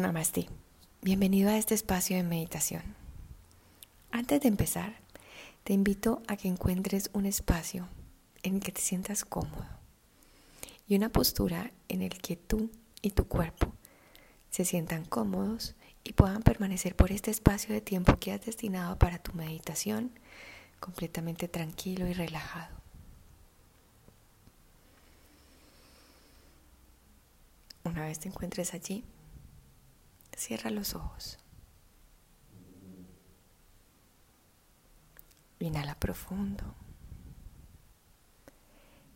Namaste. Bienvenido a este espacio de meditación. Antes de empezar, te invito a que encuentres un espacio en el que te sientas cómodo y una postura en el que tú y tu cuerpo se sientan cómodos y puedan permanecer por este espacio de tiempo que has destinado para tu meditación completamente tranquilo y relajado. Una vez te encuentres allí, Cierra los ojos. Inhala profundo.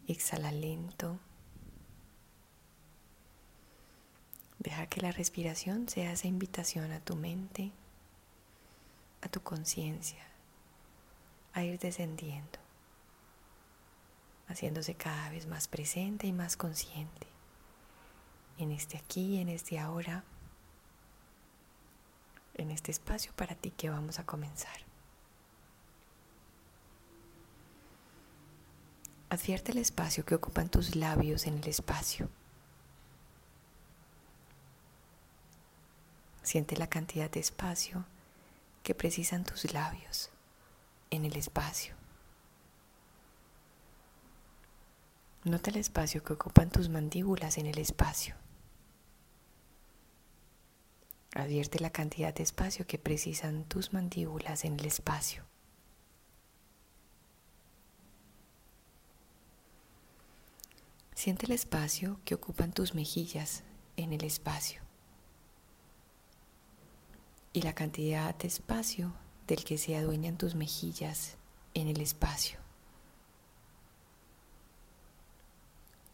Exhala lento. Deja que la respiración sea esa invitación a tu mente, a tu conciencia, a ir descendiendo, haciéndose cada vez más presente y más consciente en este aquí, en este ahora en este espacio para ti que vamos a comenzar. Advierte el espacio que ocupan tus labios en el espacio. Siente la cantidad de espacio que precisan tus labios en el espacio. Nota el espacio que ocupan tus mandíbulas en el espacio. Advierte la cantidad de espacio que precisan tus mandíbulas en el espacio. Siente el espacio que ocupan tus mejillas en el espacio y la cantidad de espacio del que se adueñan tus mejillas en el espacio.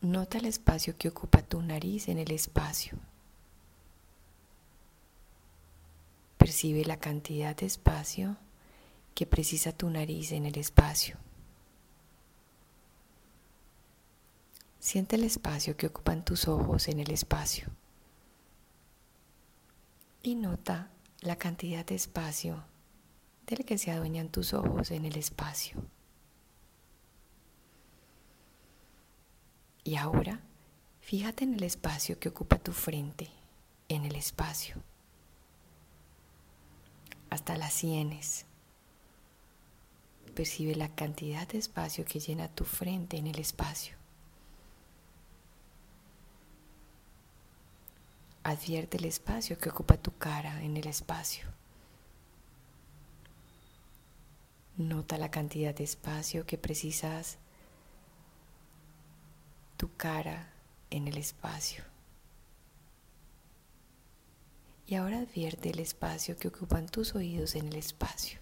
Nota el espacio que ocupa tu nariz en el espacio. Percibe la cantidad de espacio que precisa tu nariz en el espacio. Siente el espacio que ocupan tus ojos en el espacio. Y nota la cantidad de espacio del que se adueñan tus ojos en el espacio. Y ahora, fíjate en el espacio que ocupa tu frente en el espacio hasta las sienes. Percibe la cantidad de espacio que llena tu frente en el espacio. Advierte el espacio que ocupa tu cara en el espacio. Nota la cantidad de espacio que precisas tu cara en el espacio. Y ahora advierte el espacio que ocupan tus oídos en el espacio.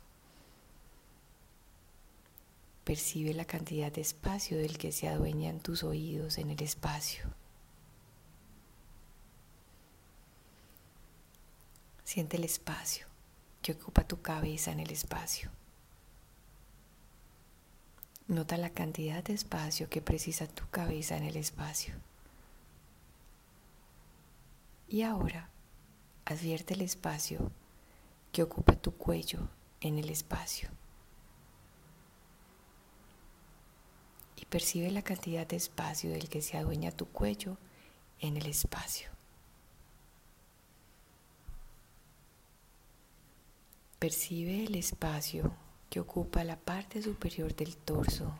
Percibe la cantidad de espacio del que se adueñan tus oídos en el espacio. Siente el espacio que ocupa tu cabeza en el espacio. Nota la cantidad de espacio que precisa tu cabeza en el espacio. Y ahora Advierte el espacio que ocupa tu cuello en el espacio. Y percibe la cantidad de espacio del que se adueña tu cuello en el espacio. Percibe el espacio que ocupa la parte superior del torso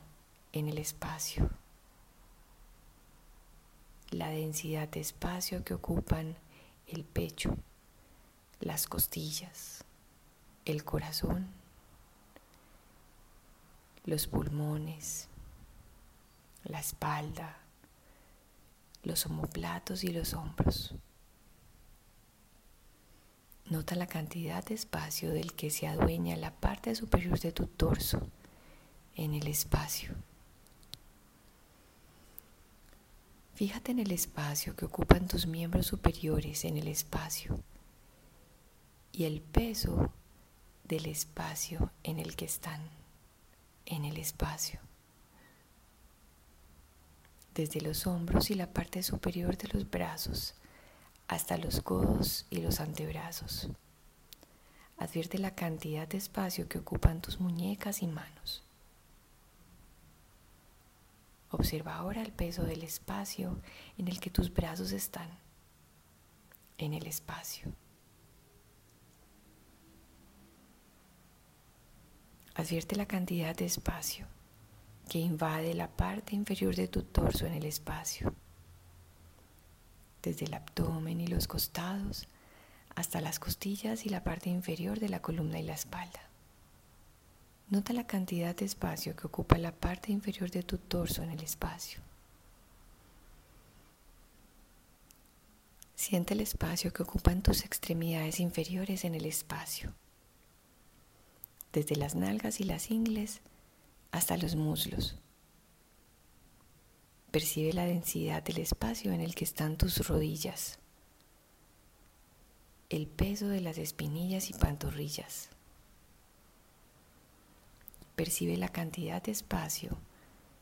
en el espacio. La densidad de espacio que ocupan el pecho las costillas, el corazón, los pulmones, la espalda, los omoplatos y los hombros. Nota la cantidad de espacio del que se adueña la parte superior de tu torso en el espacio. Fíjate en el espacio que ocupan tus miembros superiores en el espacio y el peso del espacio en el que están, en el espacio. Desde los hombros y la parte superior de los brazos hasta los codos y los antebrazos. Advierte la cantidad de espacio que ocupan tus muñecas y manos. Observa ahora el peso del espacio en el que tus brazos están, en el espacio. Advierte la cantidad de espacio que invade la parte inferior de tu torso en el espacio, desde el abdomen y los costados hasta las costillas y la parte inferior de la columna y la espalda. Nota la cantidad de espacio que ocupa la parte inferior de tu torso en el espacio. Siente el espacio que ocupan tus extremidades inferiores en el espacio, desde las nalgas y las ingles hasta los muslos. Percibe la densidad del espacio en el que están tus rodillas, el peso de las espinillas y pantorrillas. Percibe la cantidad de espacio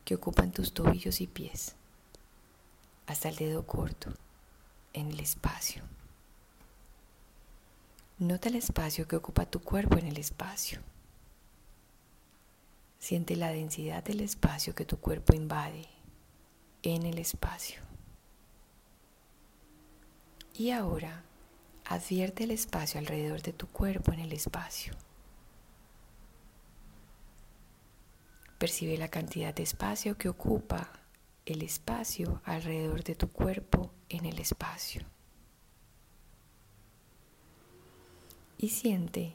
que ocupan tus tobillos y pies, hasta el dedo corto, en el espacio. Nota el espacio que ocupa tu cuerpo en el espacio. Siente la densidad del espacio que tu cuerpo invade en el espacio. Y ahora advierte el espacio alrededor de tu cuerpo en el espacio. Percibe la cantidad de espacio que ocupa el espacio alrededor de tu cuerpo en el espacio. Y siente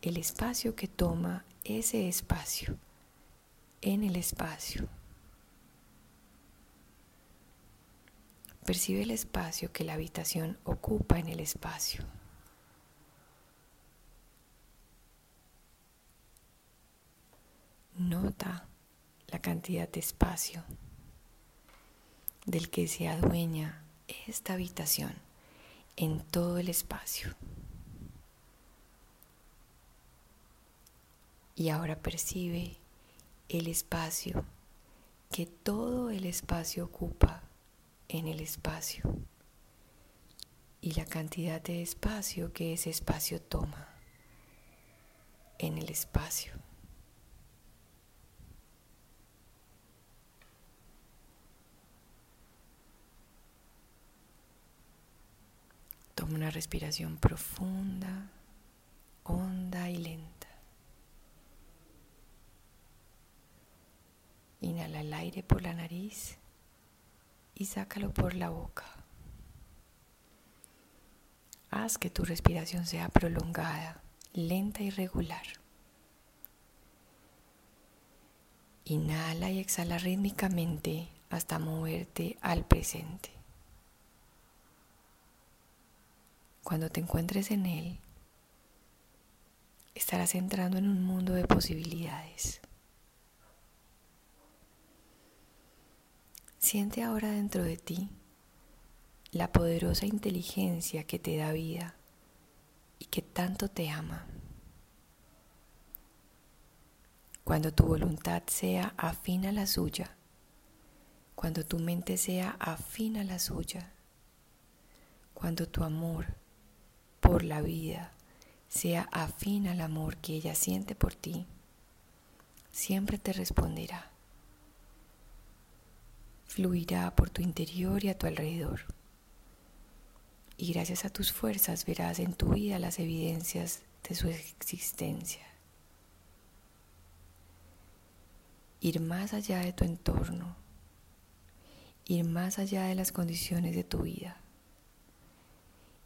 el espacio que toma ese espacio en el espacio. Percibe el espacio que la habitación ocupa en el espacio. Nota la cantidad de espacio del que se adueña esta habitación en todo el espacio. Y ahora percibe el espacio que todo el espacio ocupa en el espacio y la cantidad de espacio que ese espacio toma en el espacio. Toma una respiración profunda, honda y lenta. Inhala el aire por la nariz y sácalo por la boca. Haz que tu respiración sea prolongada, lenta y regular. Inhala y exhala rítmicamente hasta moverte al presente. Cuando te encuentres en él, estarás entrando en un mundo de posibilidades. Siente ahora dentro de ti la poderosa inteligencia que te da vida y que tanto te ama. Cuando tu voluntad sea afín a la suya, cuando tu mente sea afín a la suya, cuando tu amor por la vida sea afín al amor que ella siente por ti, siempre te responderá fluirá por tu interior y a tu alrededor. Y gracias a tus fuerzas verás en tu vida las evidencias de su existencia. Ir más allá de tu entorno, ir más allá de las condiciones de tu vida,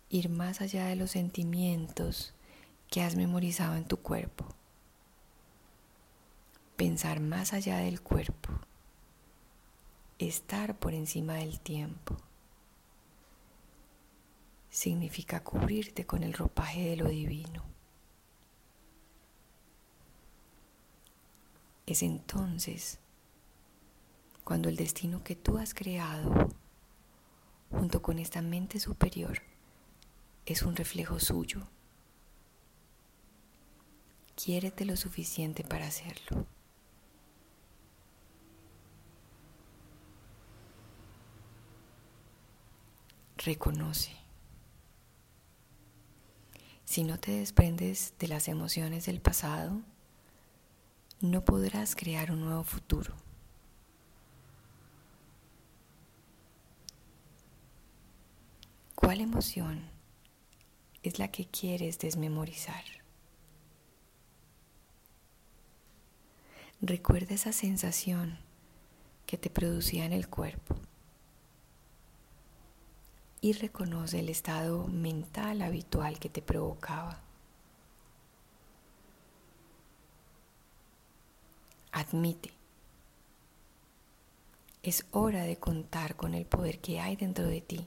ir más allá de los sentimientos que has memorizado en tu cuerpo, pensar más allá del cuerpo estar por encima del tiempo. Significa cubrirte con el ropaje de lo divino. Es entonces cuando el destino que tú has creado junto con esta mente superior es un reflejo suyo. Quiérete lo suficiente para hacerlo. Reconoce. Si no te desprendes de las emociones del pasado, no podrás crear un nuevo futuro. ¿Cuál emoción es la que quieres desmemorizar. Recuerda esa sensación que te producía en el cuerpo y reconoce el estado mental habitual que te provocaba. Admite. Es hora de contar con el poder que hay dentro de ti,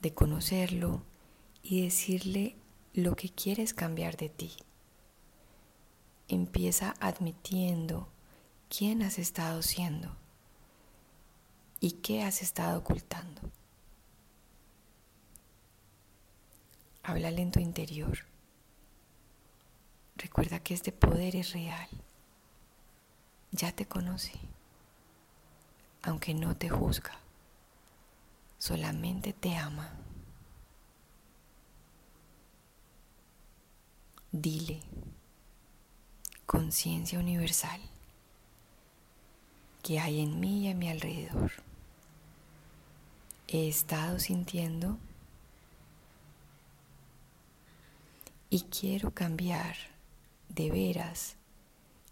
de conocerlo y decirle lo que quieres cambiar de ti. Empieza admitiendo quién has estado siendo y qué has estado ocultando. Háblale en tu interior. Recuerda que este poder es real. Ya te conoce, aunque no te juzga, solamente te ama. Dile, conciencia universal, que hay en mí y a mi alrededor. He estado sintiendo. Y quiero cambiar de veras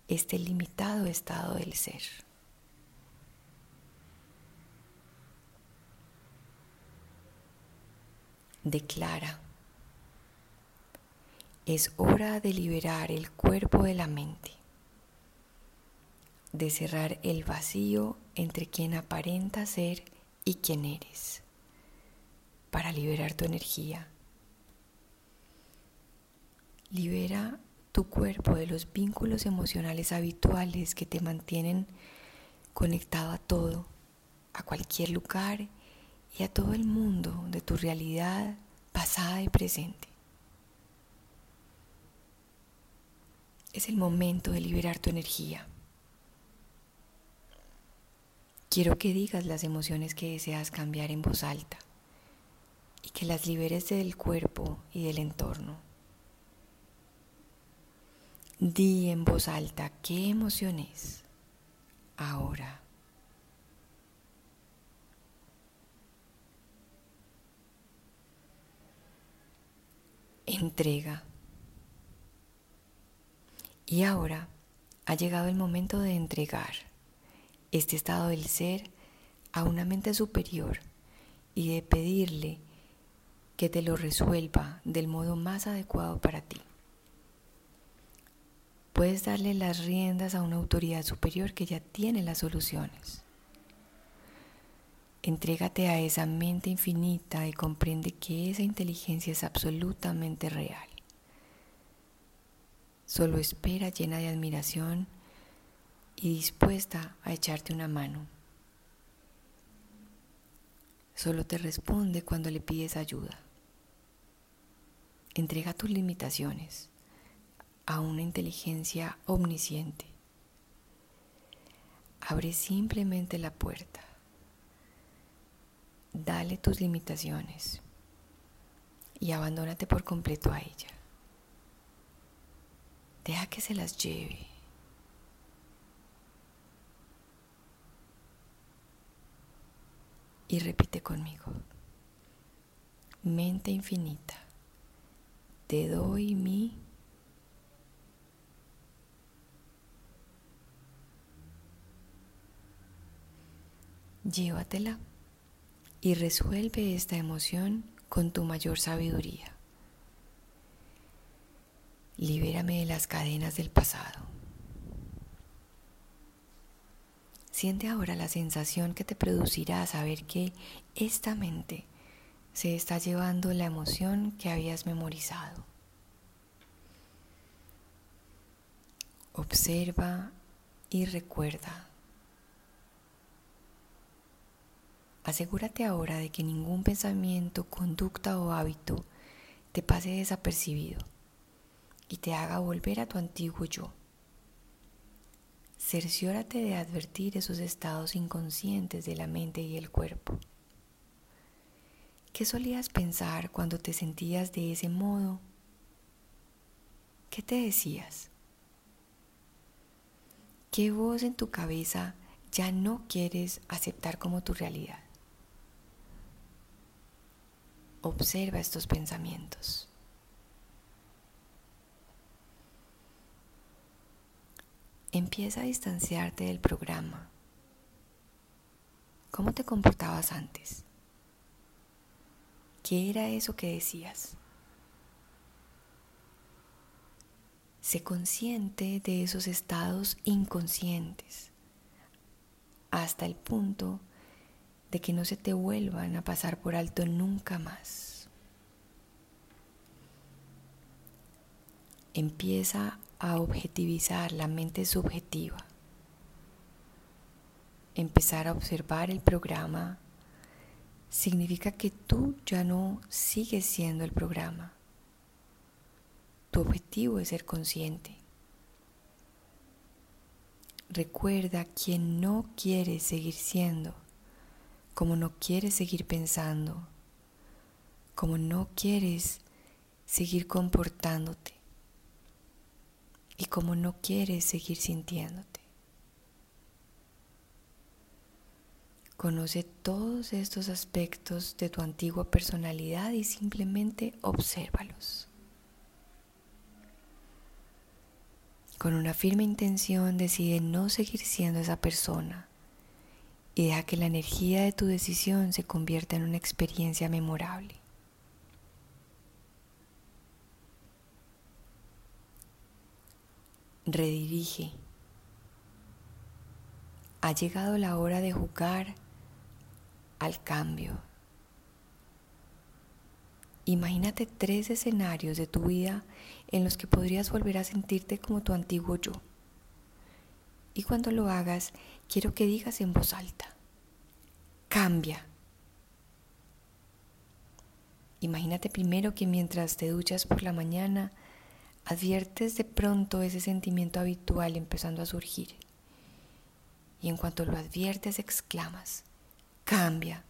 este limitado estado del ser. Declara, es hora de liberar el cuerpo de la mente, de cerrar el vacío entre quien aparenta ser y quien eres, para liberar tu energía. Libera tu cuerpo de los vínculos emocionales habituales que te mantienen conectado a todo, a cualquier lugar y a todo el mundo de tu realidad pasada y presente. Es el momento de liberar tu energía. Quiero que digas las emociones que deseas cambiar en voz alta y que las liberes del cuerpo y del entorno. Di en voz alta qué emociones ahora. Entrega. Y ahora ha llegado el momento de entregar este estado del ser a una mente superior y de pedirle que te lo resuelva del modo más adecuado para ti. Puedes darle las riendas a una autoridad superior que ya tiene las soluciones. Entrégate a esa mente infinita y comprende que esa inteligencia es absolutamente real. Solo espera llena de admiración y dispuesta a echarte una mano. Solo te responde cuando le pides ayuda. Entrega tus limitaciones a una inteligencia omnisciente. Abre simplemente la puerta. Dale tus limitaciones y abandónate por completo a ella. Deja que se las lleve. Y repite conmigo. Mente infinita, te doy mi Llévatela y resuelve esta emoción con tu mayor sabiduría. Libérame de las cadenas del pasado. Siente ahora la sensación que te producirá saber que esta mente se está llevando la emoción que habías memorizado. Observa y recuerda Asegúrate ahora de que ningún pensamiento, conducta o hábito te pase desapercibido y te haga volver a tu antiguo yo. Cerciórate de advertir esos estados inconscientes de la mente y el cuerpo. ¿Qué solías pensar cuando te sentías de ese modo? ¿Qué te decías? ¿Qué voz en tu cabeza ya no quieres aceptar como tu realidad? observa estos pensamientos. Empieza a distanciarte del programa. ¿Cómo te comportabas antes? ¿Qué era eso que decías? Sé consciente de esos estados inconscientes hasta el punto de que no se te vuelvan a pasar por alto nunca más. Empieza a objetivizar la mente subjetiva. Empezar a observar el programa significa que tú ya no sigues siendo el programa. Tu objetivo es ser consciente. Recuerda quien no quiere seguir siendo, como no quieres seguir pensando, como no quieres seguir comportándote y como no quieres seguir sintiéndote. Conoce todos estos aspectos de tu antigua personalidad y simplemente obsérvalos. con una firme intención decide no seguir siendo esa persona y deja que la energía de tu decisión se convierta en una experiencia memorable. Redirige. Ha llegado la hora de jugar al cambio. Imagínate tres escenarios de tu vida en los que podrías volver a sentirte como tu antiguo yo. Y cuando lo hagas, quiero que digas en voz alta, cambia. Imagínate primero que mientras te duchas por la mañana, adviertes de pronto ese sentimiento habitual empezando a surgir. Y en cuanto lo adviertes, exclamas, cambia.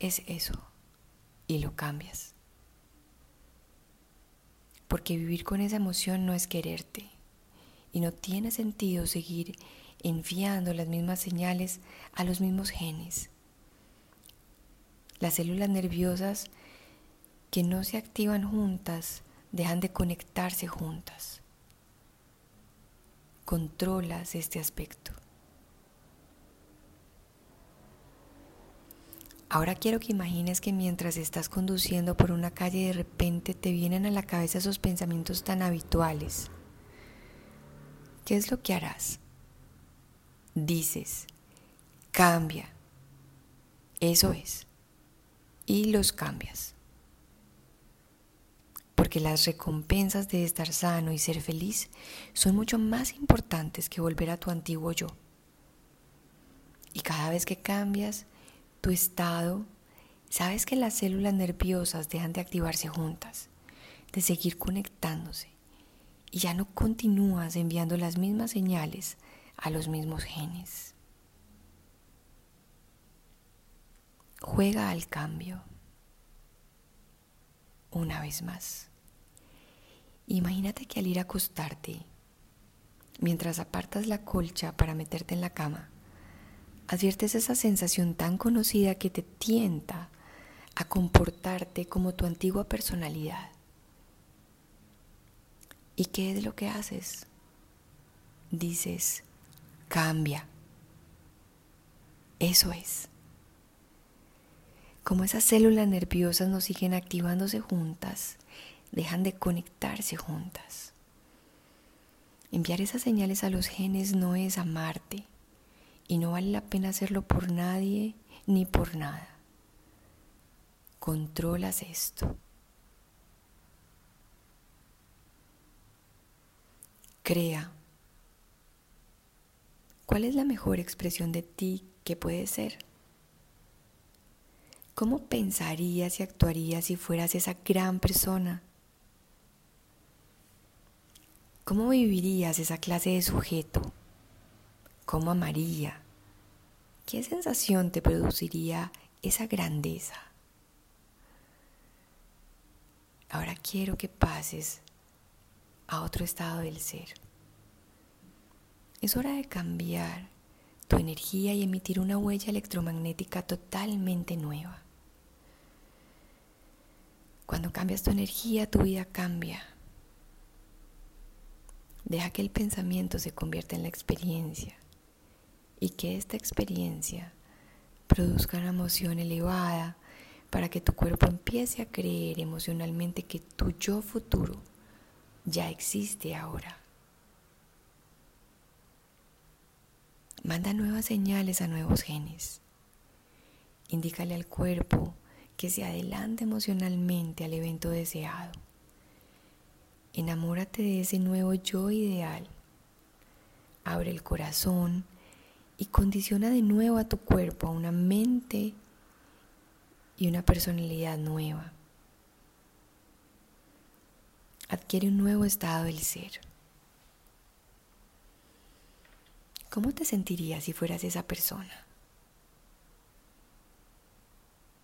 Es eso y lo cambias. Porque vivir con esa emoción no es quererte y no tiene sentido seguir enviando las mismas señales a los mismos genes. Las células nerviosas que no se activan juntas dejan de conectarse juntas. Controlas este aspecto. Ahora quiero que imagines que mientras estás conduciendo por una calle de repente te vienen a la cabeza esos pensamientos tan habituales. ¿Qué es lo que harás? Dices, cambia. Eso es. Y los cambias. Porque las recompensas de estar sano y ser feliz son mucho más importantes que volver a tu antiguo yo. Y cada vez que cambias, tu estado, sabes que las células nerviosas dejan de activarse juntas, de seguir conectándose, y ya no continúas enviando las mismas señales a los mismos genes. Juega al cambio. Una vez más. Imagínate que al ir a acostarte, mientras apartas la colcha para meterte en la cama, adviertes esa sensación tan conocida que te tienta a comportarte como tu antigua personalidad. ¿Y qué es lo que haces? Dices, cambia. Eso es. Como esas células nerviosas no siguen activándose juntas, dejan de conectarse juntas. Enviar esas señales a los genes no es amarte, y no vale la pena hacerlo por nadie ni por nada. Controlas esto. Crea. ¿Cuál es la mejor expresión de ti que puede ser? ¿Cómo pensarías y actuarías si fueras esa gran persona? ¿Cómo vivirías esa clase de sujeto? ¿Cómo amaría? ¿Qué sensación te produciría esa grandeza? Ahora quiero que pases a otro estado del ser. Es hora de cambiar tu energía y emitir una huella electromagnética totalmente nueva. Cuando cambias tu energía, tu vida cambia. Deja que el pensamiento se convierta en la experiencia y que esta experiencia produzca una emoción elevada para que tu cuerpo empiece a creer emocionalmente que tu yo futuro ya existe ahora. Manda nuevas señales a nuevos genes. Indícale al cuerpo que se adelante emocionalmente al evento deseado. Enamórate de ese nuevo yo ideal. Abre el corazón y condiciona de nuevo a tu cuerpo a una mente y una personalidad nueva. Adquiere un nuevo estado del ser. ¿Cómo te sentirías si fueras esa persona?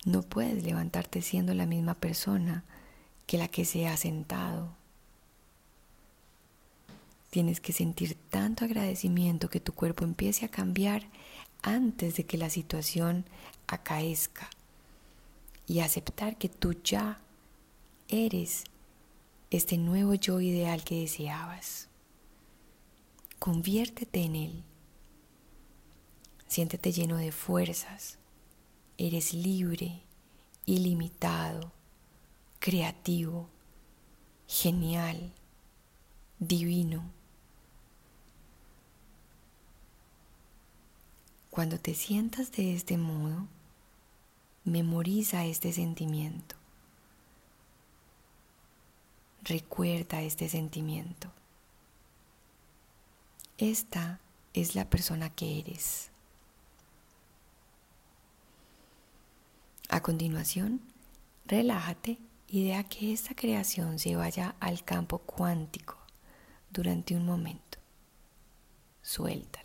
No puedes levantarte siendo la misma persona que la que se ha sentado. Tienes que sentir tanto agradecimiento que tu cuerpo empiece a cambiar antes de que la situación acaezca y aceptar que tú ya eres este nuevo yo ideal que deseabas. Conviértete en él. Siéntete lleno de fuerzas, Eres libre, ilimitado, creativo, genial, divino. Cuando te sientas de este modo, memoriza este sentimiento. Recuerda este sentimiento. Esta es la persona que eres. A continuación, relájate y deja que esta creación se vaya al campo cuántico durante un momento. Suéltala.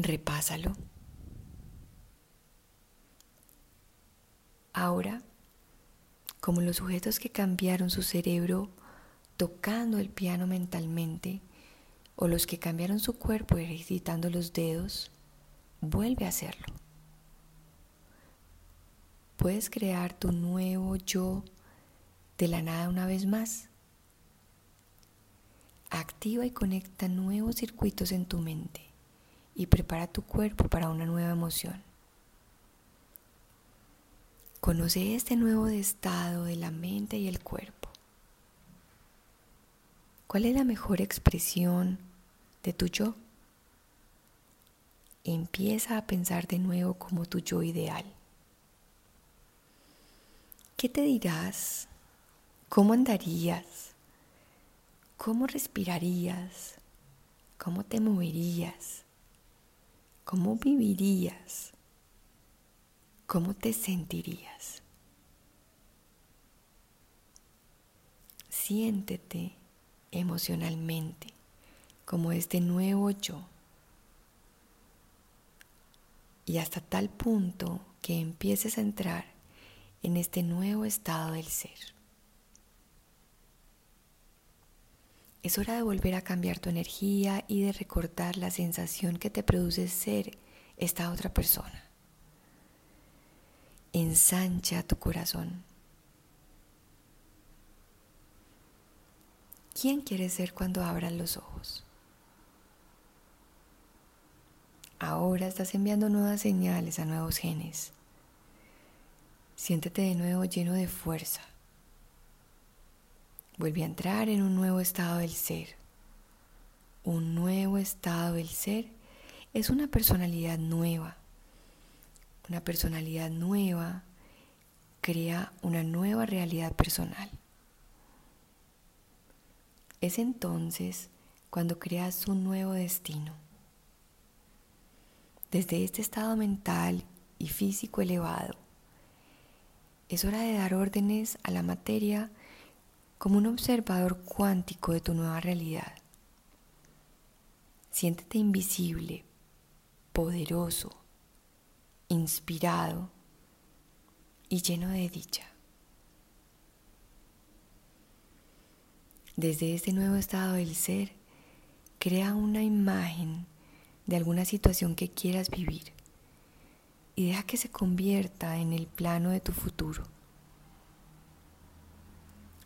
Repásalo. Ahora, como los sujetos que cambiaron su cerebro tocando el piano mentalmente, o los que cambiaron su cuerpo ejercitando los dedos, vuelve a hacerlo. Puedes crear tu nuevo yo de la nada una vez más. Activa y conecta nuevos circuitos en tu mente y prepara tu cuerpo para una nueva emoción. Conoce este nuevo estado de la mente y el cuerpo. ¿Cuál es la mejor expresión de tu yo? Empieza a pensar de nuevo como tu yo ideal. ¿Qué te dirás? ¿Cómo andarías? ¿Cómo respirarías? ¿Cómo te moverías? ¿Cómo vivirías? ¿Cómo te sentirías? Siéntete emocionalmente, como este nuevo yo. Y hasta tal punto que empieces a entrar en este nuevo estado del ser. Es hora de volver a cambiar tu energía y de recordar la sensación que te produce ser esta otra persona. Ensancha tu corazón ¿Quién quieres ser cuando abras los ojos? Ahora estás enviando nuevas señales a nuevos genes. Siéntete de nuevo lleno de fuerza. Vuelve a entrar en un nuevo estado del ser. Un nuevo estado del ser es una personalidad nueva. Una personalidad nueva crea una nueva realidad personal. Es entonces cuando creas un nuevo destino. Desde este estado mental y físico elevado, es hora de dar órdenes a la materia como un observador cuántico de tu nueva realidad. Siéntete invisible, poderoso, inspirado y lleno de dicha. Desde este nuevo estado del ser, crea una imagen de alguna situación que quieras vivir y deja que se convierta en el plano de tu futuro.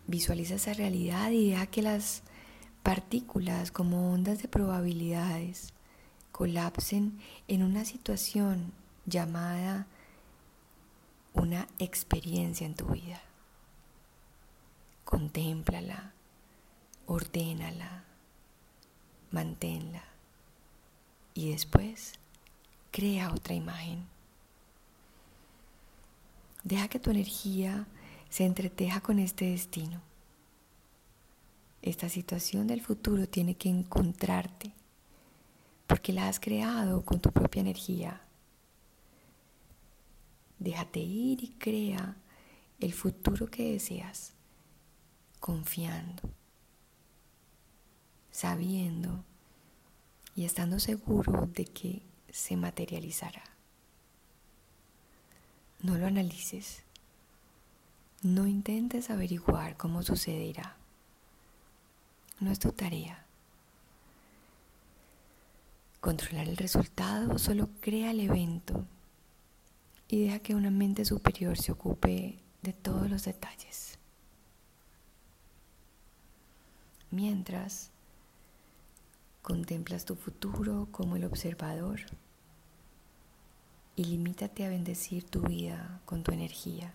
Visualiza esa realidad y deja que las partículas como ondas de probabilidades colapsen en una situación llamada una experiencia en tu vida. Contémplala, ordénala, manténla y después crea otra imagen. Deja que tu energía se entreteja con este destino. Esta situación del futuro tiene que encontrarte porque la has creado con tu propia energía. Déjate ir y crea el futuro que deseas, confiando, sabiendo y estando seguro de que se materializará. No lo analices. No intentes averiguar cómo sucederá. No es tu tarea. Controlar el resultado solo crea el evento y deja que una mente superior se ocupe de todos los detalles. Mientras contemplas tu futuro como el observador y limítate a bendecir tu vida con tu energía.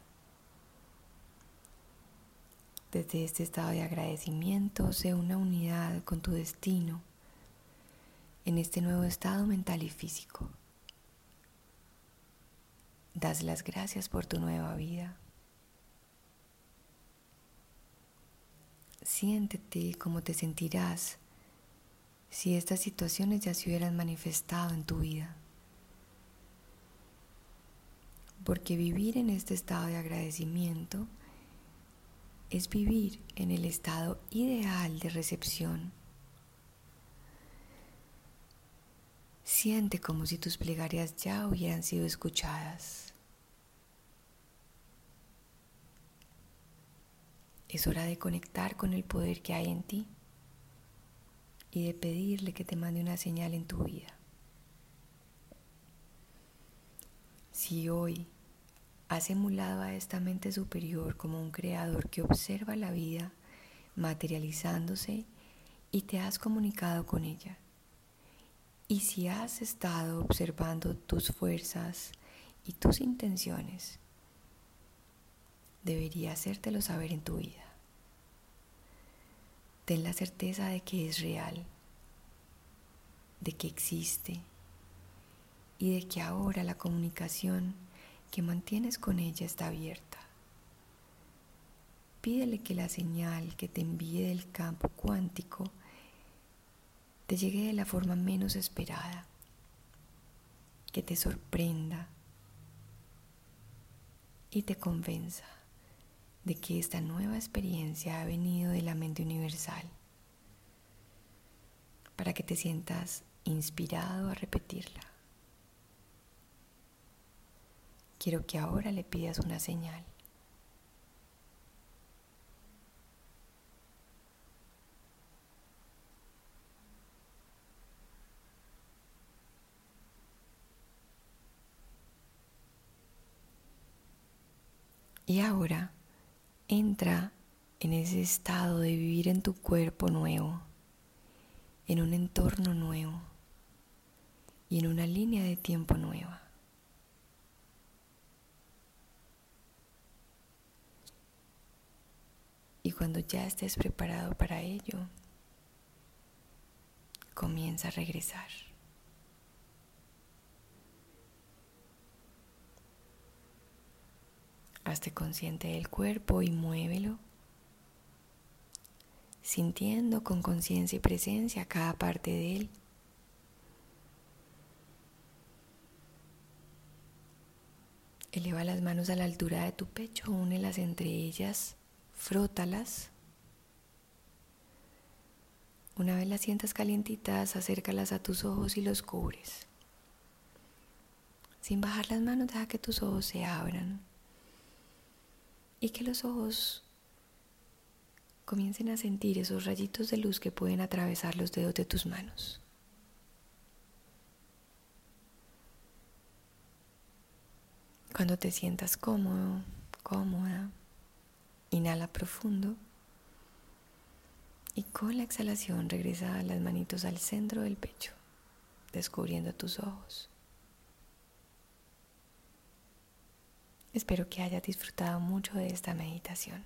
Desde este estado de agradecimiento, sé una unidad con tu destino en este nuevo estado mental y físico. Das las gracias por tu nueva vida. Siéntete como te sentirás si estas situaciones ya se hubieran manifestado en tu vida. Porque vivir en este estado de agradecimiento es vivir en el estado ideal de recepción. Siente como si tus plegarias ya hubieran sido escuchadas. Es hora de conectar con el poder que hay en ti y de pedirle que te mande una señal en tu vida. Si hoy has emulado a esta mente superior como un creador que observa la vida materializándose y te has comunicado con ella, y si has estado observando tus fuerzas y tus intenciones, debería hacértelo saber en tu vida. Ten la certeza de que es real, de que existe y de que ahora la comunicación que mantienes con ella está abierta. Pídele que la señal que te envíe del campo cuántico te llegue de la forma menos esperada, que te sorprenda y te convenza de que esta nueva experiencia ha venido de la mente universal, para que te sientas inspirado a repetirla. Quiero que ahora le pidas una señal. Y ahora entra en ese estado de vivir en tu cuerpo nuevo, en un entorno nuevo y en una línea de tiempo nueva. Y cuando ya estés preparado para ello, comienza a regresar. Hazte consciente del cuerpo y muévelo, sintiendo con conciencia y presencia cada parte de él. Eleva las manos a la altura de tu pecho, únelas entre ellas, frótalas. Una vez las sientas calientitas, acércalas a tus ojos y los cubres. Sin bajar las manos, deja que tus ojos se abran y que los ojos comiencen a sentir esos rayitos de luz que pueden atravesar los dedos de tus manos. Cuando te sientas cómodo, cómoda, inhala profundo y con la exhalación regresa las manitos al centro del pecho, descubriendo tus ojos. Espero que hayas disfrutado mucho de esta meditación.